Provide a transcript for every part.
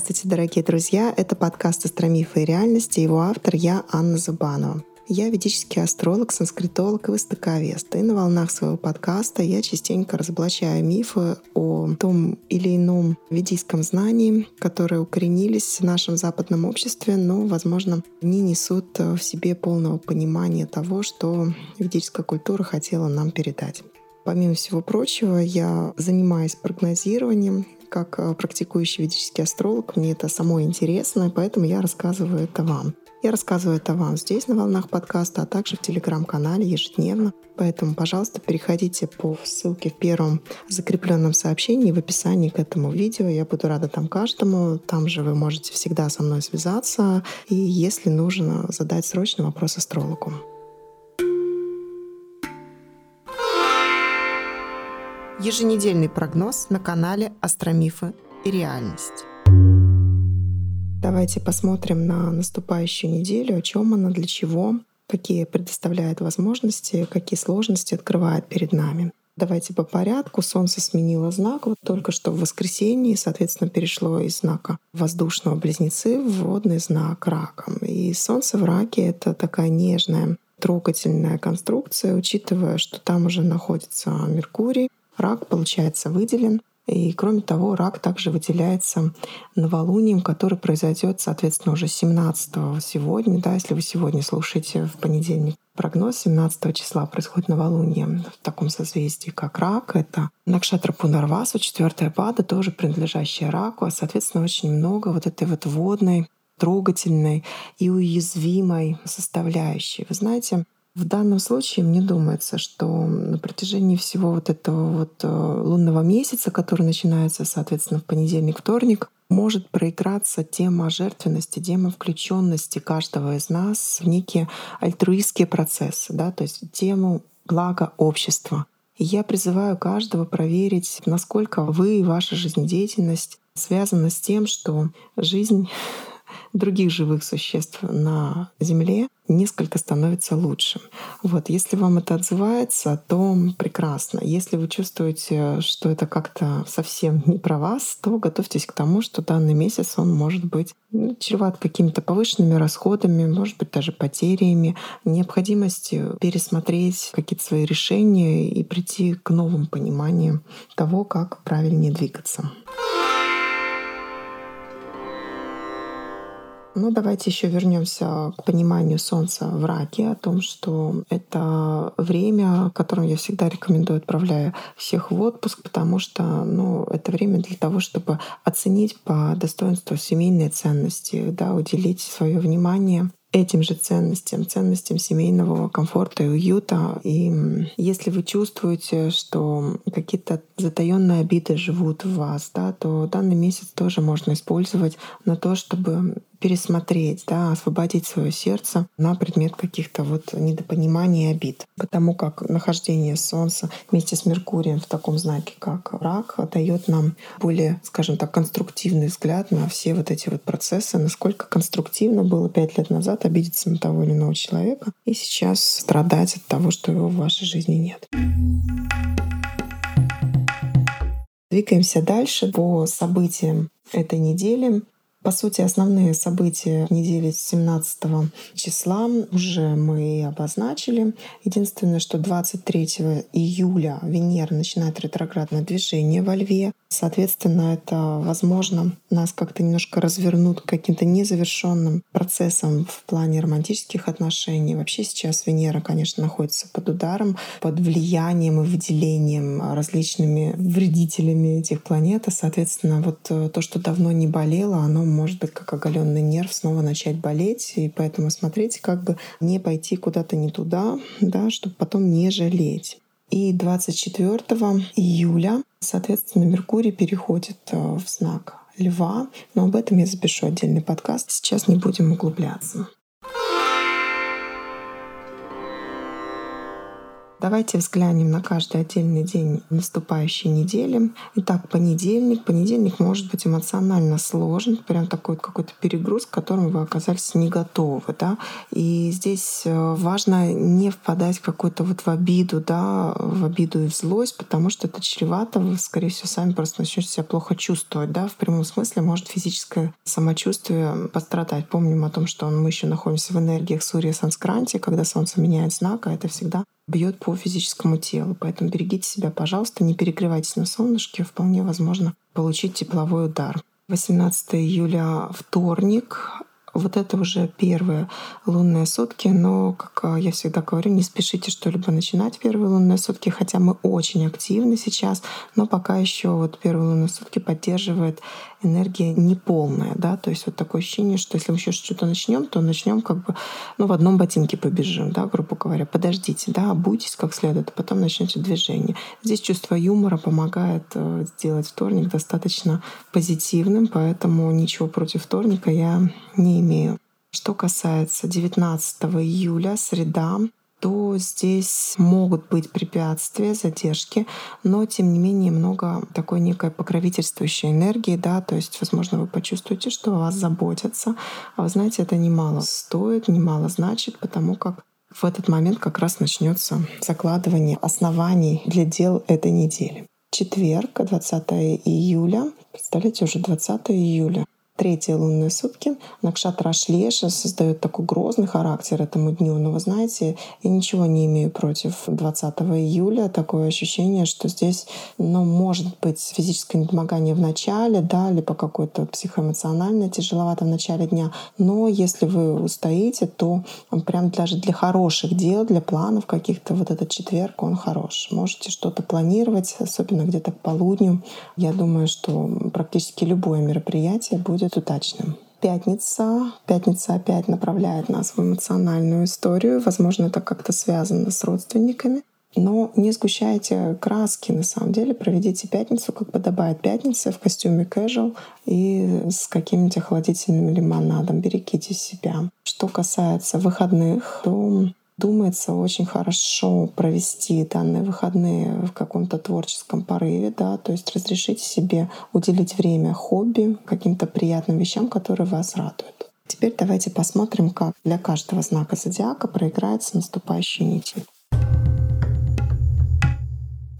Здравствуйте, дорогие друзья! Это подкаст «Астромифы и реальности». Его автор я, Анна Зубанова. Я ведический астролог, санскритолог и востоковест. И на волнах своего подкаста я частенько разоблачаю мифы о том или ином ведийском знании, которые укоренились в нашем западном обществе, но, возможно, не несут в себе полного понимания того, что ведическая культура хотела нам передать. Помимо всего прочего, я занимаюсь прогнозированием, как э, практикующий ведический астролог, мне это самое интересно, поэтому я рассказываю это вам. Я рассказываю это вам здесь, на волнах подкаста, а также в телеграм-канале ежедневно. Поэтому, пожалуйста, переходите по ссылке в первом закрепленном сообщении в описании к этому видео. Я буду рада там каждому. Там же вы можете всегда со мной связаться. И если нужно, задать срочный вопрос астрологу. Еженедельный прогноз на канале Астромифы и реальность. Давайте посмотрим на наступающую неделю, о чем она, для чего, какие предоставляет возможности, какие сложности открывает перед нами. Давайте по порядку. Солнце сменило знак вот только что в воскресенье, соответственно, перешло из знака воздушного близнецы в водный знак рака. И Солнце в раке — это такая нежная, трогательная конструкция, учитывая, что там уже находится Меркурий, рак, получается, выделен. И кроме того, рак также выделяется новолунием, который произойдет, соответственно, уже 17 сегодня. Да, если вы сегодня слушаете в понедельник прогноз 17 числа происходит новолуние в таком созвездии, как рак. Это Накшатра Пунарвасу, четвертая пада, тоже принадлежащая раку, а, соответственно, очень много вот этой вот водной, трогательной и уязвимой составляющей. Вы знаете, в данном случае мне думается, что на протяжении всего вот этого вот э, лунного месяца, который начинается, соответственно, в понедельник, вторник, может проиграться тема жертвенности, тема включенности каждого из нас в некие альтруистские процессы, да, то есть тему блага общества. И я призываю каждого проверить, насколько вы и ваша жизнедеятельность связаны с тем, что жизнь других живых существ на Земле несколько становится лучше. Вот, если вам это отзывается, то прекрасно. Если вы чувствуете, что это как-то совсем не про вас, то готовьтесь к тому, что данный месяц он может быть ну, чреват какими-то повышенными расходами, может быть даже потерями, необходимостью пересмотреть какие-то свои решения и прийти к новым пониманиям того, как правильнее двигаться. Ну, давайте еще вернемся к пониманию Солнца в раке, о том, что это время, которым я всегда рекомендую, отправляя всех в отпуск, потому что ну, это время для того, чтобы оценить по достоинству семейные ценности, да, уделить свое внимание этим же ценностям, ценностям семейного комфорта и уюта. И если вы чувствуете, что какие-то затаенные обиды живут в вас, да, то данный месяц тоже можно использовать на то, чтобы пересмотреть, да, освободить свое сердце на предмет каких-то вот недопониманий и обид. Потому как нахождение Солнца вместе с Меркурием в таком знаке, как рак, дает нам более, скажем так, конструктивный взгляд на все вот эти вот процессы, насколько конструктивно было пять лет назад обидеться на того или иного человека и сейчас страдать от того, что его в вашей жизни нет. Двигаемся дальше по событиям этой недели. По сути, основные события недели 17 числа уже мы обозначили. Единственное, что 23 июля Венера начинает ретроградное движение во Льве. Соответственно, это, возможно, нас как-то немножко развернут к каким-то незавершенным процессам в плане романтических отношений. Вообще сейчас Венера, конечно, находится под ударом, под влиянием и выделением различными вредителями этих планет. И, соответственно, вот э, то, что давно не болело, оно может быть как оголенный нерв снова начать болеть. И поэтому смотрите, как бы не пойти куда-то не туда, да, чтобы потом не жалеть. И 24 июля, соответственно, Меркурий переходит э, в знак Льва. Но об этом я запишу отдельный подкаст. Сейчас не будем углубляться. Давайте взглянем на каждый отдельный день наступающей недели. Итак, понедельник. Понедельник может быть эмоционально сложен, прям такой какой-то перегруз, к которому вы оказались не готовы. Да? И здесь э, важно не впадать в какую-то вот в обиду, да, в обиду и в злость, потому что это чревато, вы, скорее всего, сами просто начнете себя плохо чувствовать. Да? В прямом смысле может физическое самочувствие пострадать. Помним о том, что мы еще находимся в энергиях Сурья Санскранти, когда Солнце меняет знак, а это всегда бьет по физическому телу. Поэтому берегите себя, пожалуйста, не перегревайтесь на солнышке. Вполне возможно получить тепловой удар. 18 июля вторник. Вот это уже первые лунные сутки, но, как а, я всегда говорю, не спешите что-либо начинать первые лунные сутки, хотя мы очень активны сейчас, но пока еще вот первые лунные сутки поддерживает энергия неполная, да, то есть вот такое ощущение, что если мы еще что-то начнем, то начнем как бы, ну, в одном ботинке побежим, да, грубо говоря. Подождите, да, обуйтесь как следует, а потом начнете движение. Здесь чувство юмора помогает э, сделать вторник достаточно позитивным, поэтому ничего против вторника я не имею. Что касается 19 июля, среда, то здесь могут быть препятствия, задержки, но тем не менее много такой некой покровительствующей энергии, да, то есть, возможно, вы почувствуете, что о вас заботятся, а вы знаете, это немало стоит, немало значит, потому как в этот момент как раз начнется закладывание оснований для дел этой недели. Четверг, 20 июля. Представляете, уже 20 июля третьи лунные сутки. Накшатра Ашлеша создает такой грозный характер этому дню. Но вы знаете, я ничего не имею против 20 июля. Такое ощущение, что здесь ну, может быть физическое недомогание в начале, да, либо какое-то психоэмоциональное тяжеловато в начале дня. Но если вы устоите, то прям даже для хороших дел, для планов каких-то вот этот четверг, он хорош. Можете что-то планировать, особенно где-то к полудню. Я думаю, что практически любое мероприятие будет будет удачным. Пятница. Пятница опять направляет нас в эмоциональную историю. Возможно, это как-то связано с родственниками. Но не сгущайте краски, на самом деле. Проведите пятницу, как подобает пятнице, в костюме casual и с каким-нибудь охладительным лимонадом. Берегите себя. Что касается выходных, то думается очень хорошо провести данные выходные в каком-то творческом порыве, да, то есть разрешите себе уделить время хобби, каким-то приятным вещам, которые вас радуют. Теперь давайте посмотрим, как для каждого знака зодиака проиграется наступающая неделя.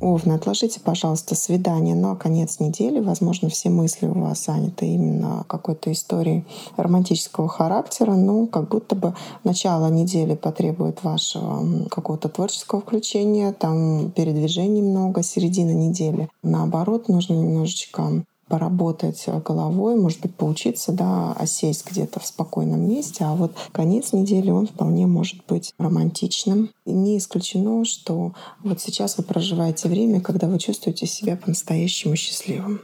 Овны, отложите, пожалуйста, свидание на конец недели. Возможно, все мысли у вас заняты именно какой-то историей романтического характера, но как будто бы начало недели потребует вашего какого-то творческого включения, там передвижений много, середина недели. Наоборот, нужно немножечко поработать головой, может быть, поучиться, да, осесть где-то в спокойном месте. А вот конец недели, он вполне может быть романтичным. И не исключено, что вот сейчас вы проживаете время, когда вы чувствуете себя по-настоящему счастливым.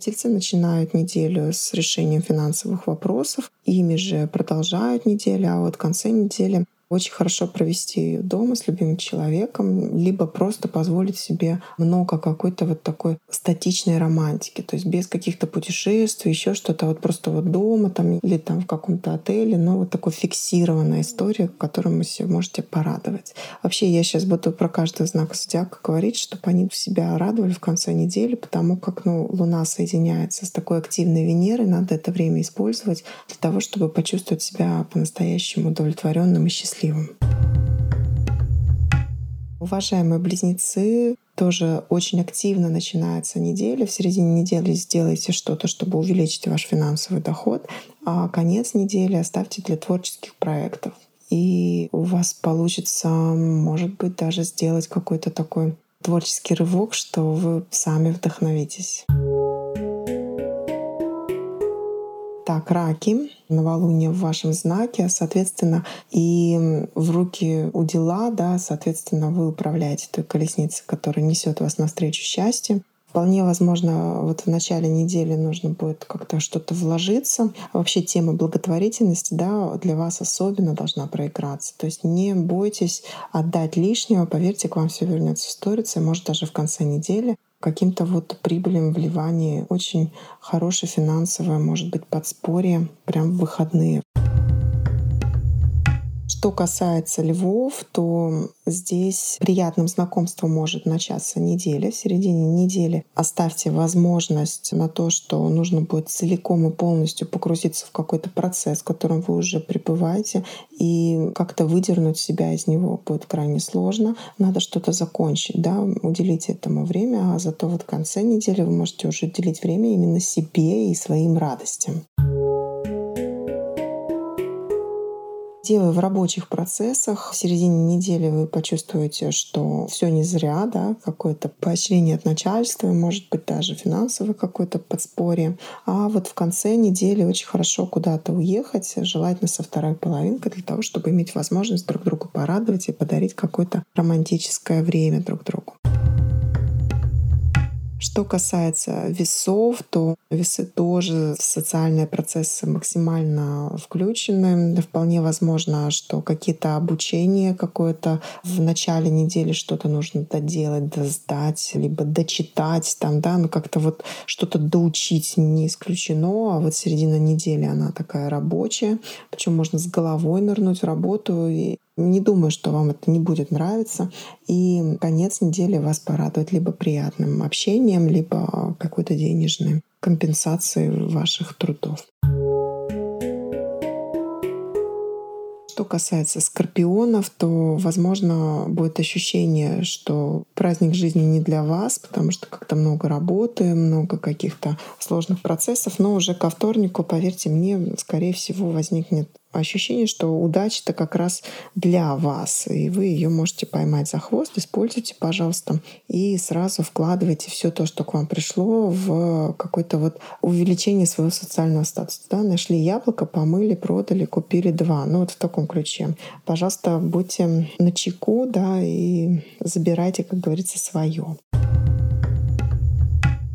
Тельцы начинают неделю с решением финансовых вопросов, ими же продолжают неделю, а вот в конце недели очень хорошо провести дома с любимым человеком, либо просто позволить себе много какой-то вот такой статичной романтики, то есть без каких-то путешествий, еще что-то, вот просто вот дома там или там в каком-то отеле, но вот такой фиксированная история, которую вы себе можете порадовать. Вообще я сейчас буду про каждый знак зодиака говорить, чтобы они себя радовали в конце недели, потому как ну, Луна соединяется с такой активной Венерой, надо это время использовать для того, чтобы почувствовать себя по-настоящему удовлетворенным и счастливым счастливым. Уважаемые близнецы, тоже очень активно начинается неделя. В середине недели сделайте что-то, чтобы увеличить ваш финансовый доход, а конец недели оставьте для творческих проектов. И у вас получится, может быть, даже сделать какой-то такой творческий рывок, что вы сами вдохновитесь. Так, раки, новолуние в вашем знаке, соответственно, и в руки у дела, да, соответственно, вы управляете той колесницей, которая несет вас навстречу счастью. Вполне возможно, вот в начале недели нужно будет как-то что-то вложиться. Вообще тема благотворительности да, для вас особенно должна проиграться. То есть не бойтесь отдать лишнего, поверьте, к вам все вернется в сторицу, может даже в конце недели каким-то вот прибылем вливании. Очень хорошее финансовое, может быть, подспорье прям в выходные. Что касается львов, то здесь приятным знакомством может начаться неделя. В середине недели оставьте возможность на то, что нужно будет целиком и полностью погрузиться в какой-то процесс, в котором вы уже пребываете, и как-то выдернуть себя из него будет крайне сложно. Надо что-то закончить, да, уделите этому время, а зато вот в конце недели вы можете уже уделить время именно себе и своим радостям. Делая в рабочих процессах, в середине недели вы почувствуете, что все не зря, да, какое-то поощрение от начальства, может быть даже финансовое какое-то подспорье. А вот в конце недели очень хорошо куда-то уехать, желательно со второй половинкой, для того, чтобы иметь возможность друг другу порадовать и подарить какое-то романтическое время друг другу. Что касается весов, то весы тоже в социальные процессы максимально включены. Вполне возможно, что какие-то обучения какое-то в начале недели что-то нужно доделать, доздать, либо дочитать там, да, ну как-то вот что-то доучить не исключено, а вот середина недели она такая рабочая, причем можно с головой нырнуть в работу и не думаю, что вам это не будет нравиться. И конец недели вас порадует либо приятным общением, либо какой-то денежной компенсацией ваших трудов. Что касается скорпионов, то, возможно, будет ощущение, что праздник жизни не для вас, потому что как-то много работы, много каких-то сложных процессов. Но уже ко вторнику, поверьте мне, скорее всего, возникнет ощущение, что удача-то как раз для вас, и вы ее можете поймать за хвост, используйте, пожалуйста, и сразу вкладывайте все то, что к вам пришло, в какое-то вот увеличение своего социального статуса. Да? Нашли яблоко, помыли, продали, купили два. Ну вот в таком ключе. Пожалуйста, будьте на чеку, да, и забирайте, как говорится, свое.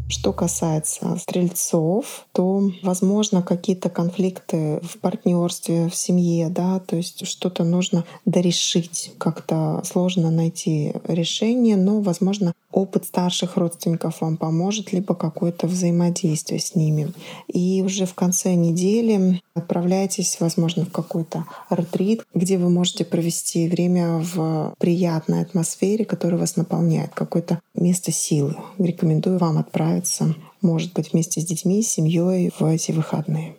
Что касается стрельцов, то, возможно, какие-то конфликты в партнерстве, в семье, да, то есть что-то нужно дорешить, как-то сложно найти решение, но, возможно, опыт старших родственников вам поможет, либо какое-то взаимодействие с ними. И уже в конце недели отправляйтесь, возможно, в какой-то ретрит, где вы можете провести время в приятной атмосфере, которая вас наполняет, какое-то место силы. Рекомендую вам отправиться, может быть, вместе с детьми, с семьей в эти выходные.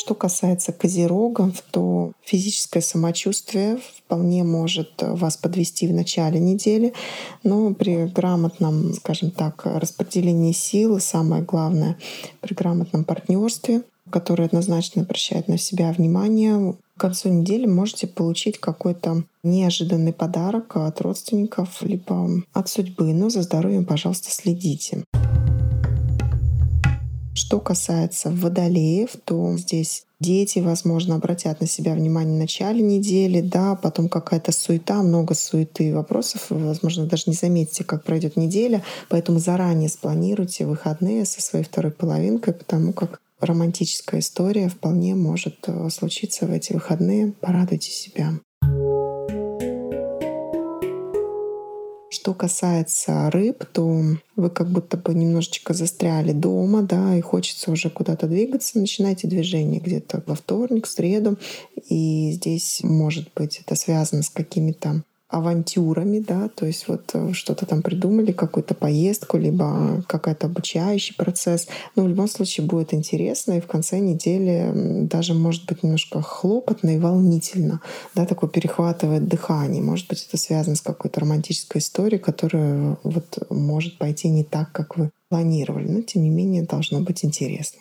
Что касается козерогов, то физическое самочувствие вполне может вас подвести в начале недели, но при грамотном, скажем так, распределении сил, и самое главное, при грамотном партнерстве, которое однозначно обращает на себя внимание, к концу недели можете получить какой-то неожиданный подарок от родственников, либо от судьбы. Но за здоровьем, пожалуйста, следите. Что касается водолеев, то здесь дети, возможно, обратят на себя внимание в начале недели, да, потом какая-то суета, много суеты и вопросов, возможно, даже не заметите, как пройдет неделя, поэтому заранее спланируйте выходные со своей второй половинкой, потому как романтическая история вполне может э, случиться в эти выходные. Порадуйте себя. Что касается рыб, то вы как будто бы немножечко застряли дома, да, и хочется уже куда-то двигаться, начинайте движение где-то во вторник, в среду. И здесь, может быть, это связано с какими-то авантюрами, да, то есть вот э, что-то там придумали, какую-то поездку, либо какой-то обучающий процесс. Но в любом случае будет интересно, и в конце недели даже может быть немножко хлопотно и волнительно, да, такое перехватывает дыхание. Может быть, это связано с какой-то романтической историей, которая вот может пойти не так, как вы планировали, но тем не менее должно быть интересно.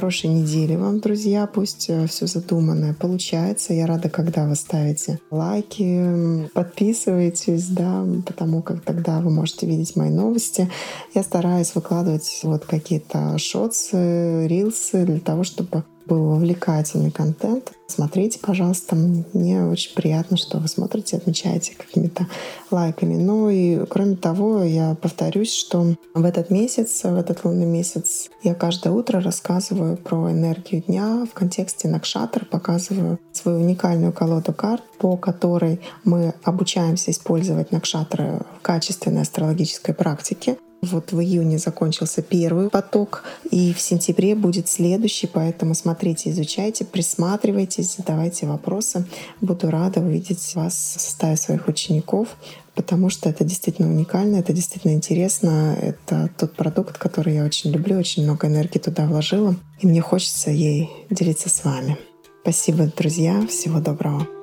Хорошей недели вам, друзья. Пусть э, все задуманное получается. Я рада, когда вы ставите лайки, подписываетесь, да, потому как тогда вы можете видеть мои новости. Я стараюсь выкладывать вот какие-то шотсы, рилсы для того, чтобы был увлекательный контент. Смотрите, пожалуйста. Мне очень приятно, что вы смотрите, отмечаете какими-то лайками. Ну и кроме того, я повторюсь, что в этот месяц, в этот лунный месяц, я каждое утро рассказываю про энергию дня в контексте Накшатр, показываю свою уникальную колоду карт, по которой мы обучаемся использовать Накшатры в качественной астрологической практике Вот в июне закончился первый поток, и в сентябре будет следующий, поэтому смотрите, изучайте, присматривайтесь, задавайте вопросы. Буду рада увидеть вас в составе своих учеников, потому что это действительно уникально, это действительно интересно. Это тот продукт, который я очень люблю, очень много энергии туда вложила, и мне хочется ей делиться с вами. Спасибо, друзья. Всего доброго.